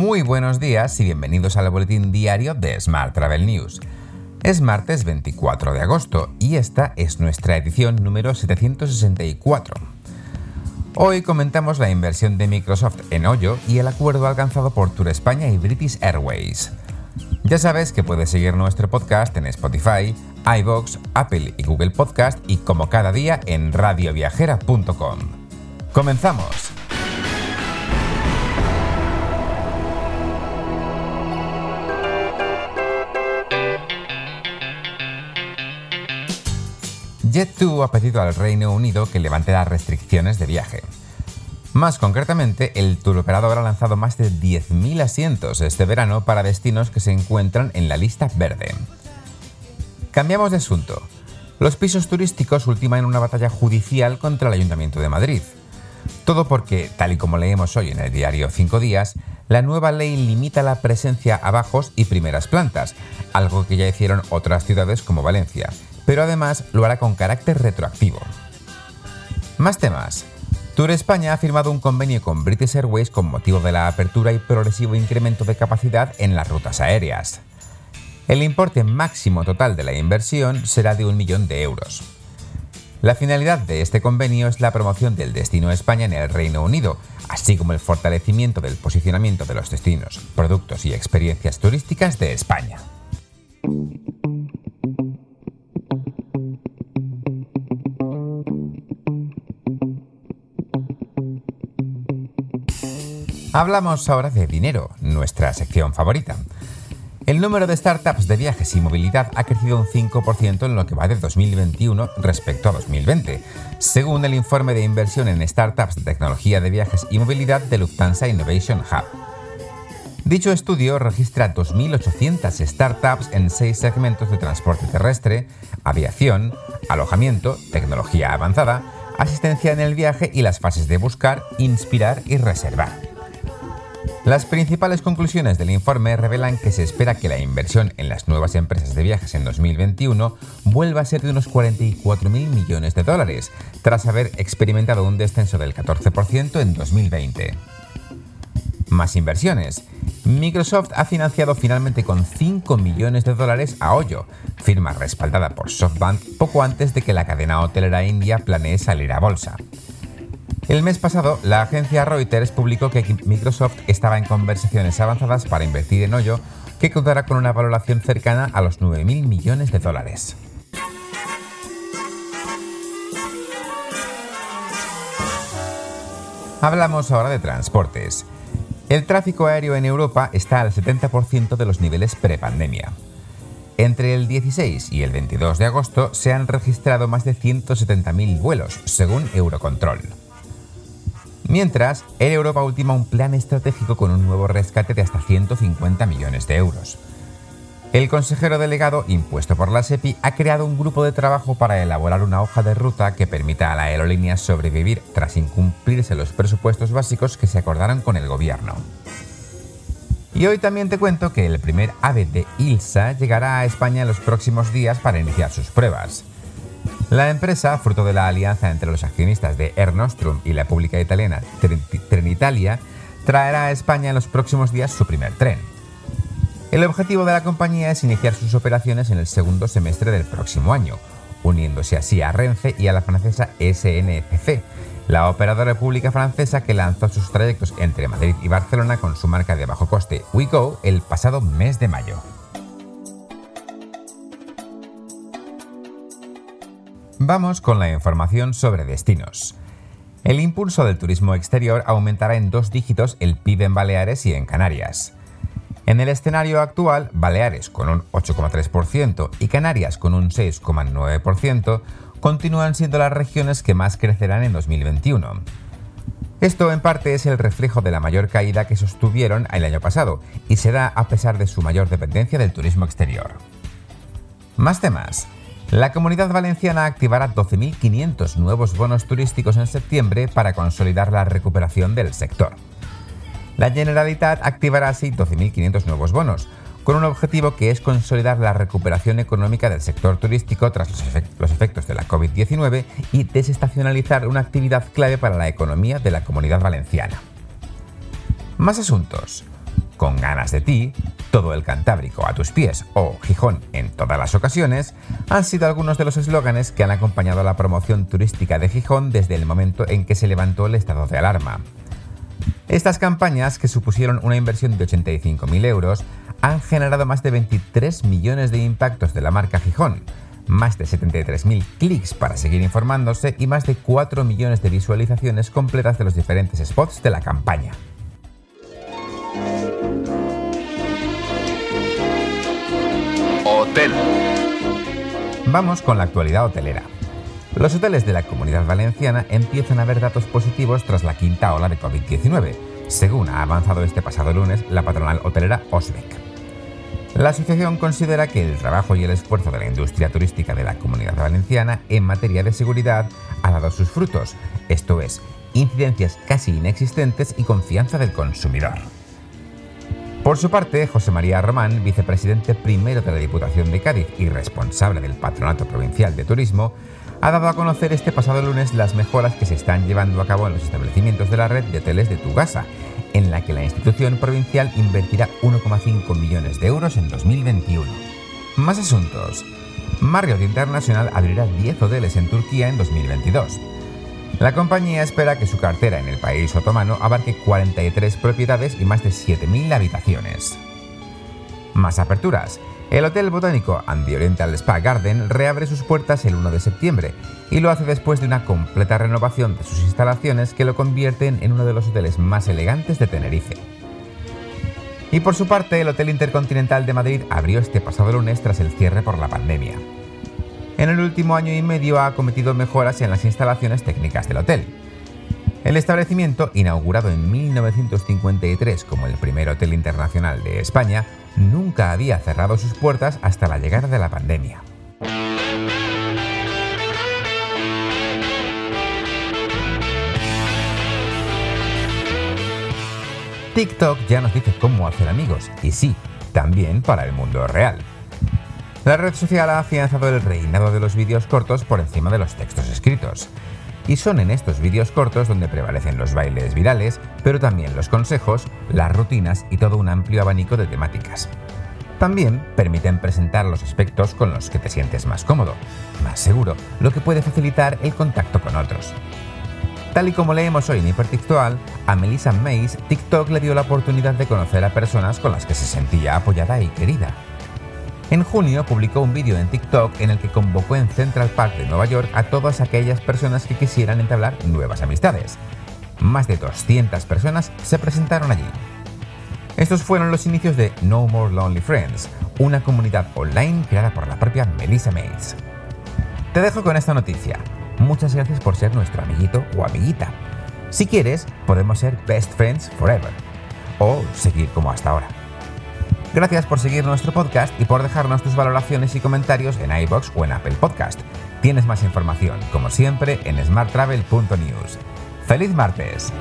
Muy buenos días y bienvenidos al boletín diario de Smart Travel News. Es martes 24 de agosto y esta es nuestra edición número 764. Hoy comentamos la inversión de Microsoft en Hoyo y el acuerdo alcanzado por Tour España y British Airways. Ya sabes que puedes seguir nuestro podcast en Spotify, iVoox, Apple y Google Podcast y como cada día en radioviajera.com. ¡Comenzamos! Jet2 ha pedido al Reino Unido que levante las restricciones de viaje. Más concretamente, el operador ha lanzado más de 10.000 asientos este verano para destinos que se encuentran en la lista verde. Cambiamos de asunto. Los pisos turísticos ultiman una batalla judicial contra el Ayuntamiento de Madrid. Todo porque, tal y como leemos hoy en el diario 5 días, la nueva ley limita la presencia a bajos y primeras plantas, algo que ya hicieron otras ciudades como Valencia, pero además lo hará con carácter retroactivo. Más temas. Tour España ha firmado un convenio con British Airways con motivo de la apertura y progresivo incremento de capacidad en las rutas aéreas. El importe máximo total de la inversión será de un millón de euros. La finalidad de este convenio es la promoción del destino España en el Reino Unido, así como el fortalecimiento del posicionamiento de los destinos, productos y experiencias turísticas de España. Hablamos ahora de dinero, nuestra sección favorita. El número de startups de viajes y movilidad ha crecido un 5% en lo que va de 2021 respecto a 2020, según el informe de inversión en startups de tecnología de viajes y movilidad de Lufthansa Innovation Hub. Dicho estudio registra 2.800 startups en seis segmentos de transporte terrestre, aviación, alojamiento, tecnología avanzada, asistencia en el viaje y las fases de buscar, inspirar y reservar. Las principales conclusiones del informe revelan que se espera que la inversión en las nuevas empresas de viajes en 2021 vuelva a ser de unos 44.000 millones de dólares, tras haber experimentado un descenso del 14% en 2020. Más inversiones. Microsoft ha financiado finalmente con 5 millones de dólares a Hoyo, firma respaldada por SoftBank poco antes de que la cadena hotelera india planee salir a bolsa. El mes pasado, la agencia Reuters publicó que Microsoft estaba en conversaciones avanzadas para invertir en Hoyo, que contará con una valoración cercana a los 9.000 millones de dólares. Hablamos ahora de transportes. El tráfico aéreo en Europa está al 70% de los niveles prepandemia. Entre el 16 y el 22 de agosto se han registrado más de 170.000 vuelos, según Eurocontrol. Mientras, Air Europa ultima un plan estratégico con un nuevo rescate de hasta 150 millones de euros. El consejero delegado, impuesto por la SEPI, ha creado un grupo de trabajo para elaborar una hoja de ruta que permita a la aerolínea sobrevivir tras incumplirse los presupuestos básicos que se acordaron con el gobierno. Y hoy también te cuento que el primer AVE de ILSA llegará a España en los próximos días para iniciar sus pruebas. La empresa, fruto de la alianza entre los accionistas de Air Nostrum y la pública italiana Trenitalia, traerá a España en los próximos días su primer tren. El objetivo de la compañía es iniciar sus operaciones en el segundo semestre del próximo año, uniéndose así a Renfe y a la francesa SNCC, la operadora pública francesa que lanzó sus trayectos entre Madrid y Barcelona con su marca de bajo coste WeGo el pasado mes de mayo. Vamos con la información sobre destinos. El impulso del turismo exterior aumentará en dos dígitos el PIB en Baleares y en Canarias. En el escenario actual, Baleares con un 8,3% y Canarias con un 6,9% continúan siendo las regiones que más crecerán en 2021. Esto en parte es el reflejo de la mayor caída que sostuvieron el año pasado y se da a pesar de su mayor dependencia del turismo exterior. Más temas. La Comunidad Valenciana activará 12.500 nuevos bonos turísticos en septiembre para consolidar la recuperación del sector. La Generalitat activará así 12.500 nuevos bonos, con un objetivo que es consolidar la recuperación económica del sector turístico tras los, efectos de la COVID-19 y desestacionalizar una actividad clave para la economía de la comunidad valenciana. Más asuntos. Con ganas de ti, todo el Cantábrico a tus pies o Gijón en todas las ocasiones, han sido algunos de los eslóganes que han acompañado la promoción turística de Gijón desde el momento en que se levantó el estado de alarma. Estas campañas, que supusieron una inversión de 85.000 euros, han generado más de 23 millones de impactos de la marca Gijón, más de 73.000 clics para seguir informándose y más de 4 millones de visualizaciones completas de los diferentes spots de la campaña. Vamos con la actualidad hotelera. Los hoteles de la comunidad valenciana empiezan a ver datos positivos tras la quinta ola de COVID-19, según ha avanzado este pasado lunes la patronal hotelera Osbeck. La asociación considera que el trabajo y el esfuerzo de la industria turística de la comunidad valenciana en materia de seguridad ha dado sus frutos, esto es, incidencias casi inexistentes y confianza del consumidor. Por su parte, José María Román, vicepresidente primero de la Diputación de Cádiz y responsable del Patronato Provincial de Turismo, ha dado a conocer este pasado lunes las mejoras que se están llevando a cabo en los establecimientos de la red de hoteles de Tugasa, en la que la institución provincial invertirá 1,5 millones de euros en 2021. Más asuntos. Marriott International abrirá 10 hoteles en Turquía en 2022. La compañía espera que su cartera en el país otomano abarque 43 propiedades y más de 7.000 habitaciones. Más aperturas. El Hotel Botánico and Oriental Spa Garden reabre sus puertas el 1 de septiembre y lo hace después de una completa renovación de sus instalaciones que lo convierten en uno de los hoteles más elegantes de Tenerife. Y por su parte, el Hotel Intercontinental de Madrid abrió este pasado lunes tras el cierre por la pandemia. En el último año y medio ha cometido mejoras en las instalaciones técnicas del hotel. El establecimiento, inaugurado en 1953 como el primer hotel internacional de España, nunca había cerrado sus puertas hasta la llegada de la pandemia. TikTok ya nos dice cómo hacer amigos, y sí, también para el mundo real. La red social ha afianzado el reinado de los vídeos cortos por encima de los textos escritos. Y son en estos vídeos cortos donde prevalecen los bailes virales, pero también los consejos, las rutinas y todo un amplio abanico de temáticas. También permiten presentar los aspectos con los que te sientes más cómodo, más seguro, lo que puede facilitar el contacto con otros. Tal y como leemos hoy en Hipertextual, a Melissa Mays TikTok le dio la oportunidad de conocer a personas con las que se sentía apoyada y querida. En junio publicó un vídeo en TikTok en el que convocó en Central Park de Nueva York a todas aquellas personas que quisieran entablar nuevas amistades. Más de 200 personas se presentaron allí. Estos fueron los inicios de No More Lonely Friends, una comunidad online creada por la propia Melissa Mays. Te dejo con esta noticia. Muchas gracias por ser nuestro amiguito o amiguita. Si quieres, podemos ser best friends forever. O seguir como hasta ahora. Gracias por seguir nuestro podcast y por dejarnos tus valoraciones y comentarios en iBox o en Apple Podcast. Tienes más información, como siempre, en smarttravel.news. ¡Feliz martes!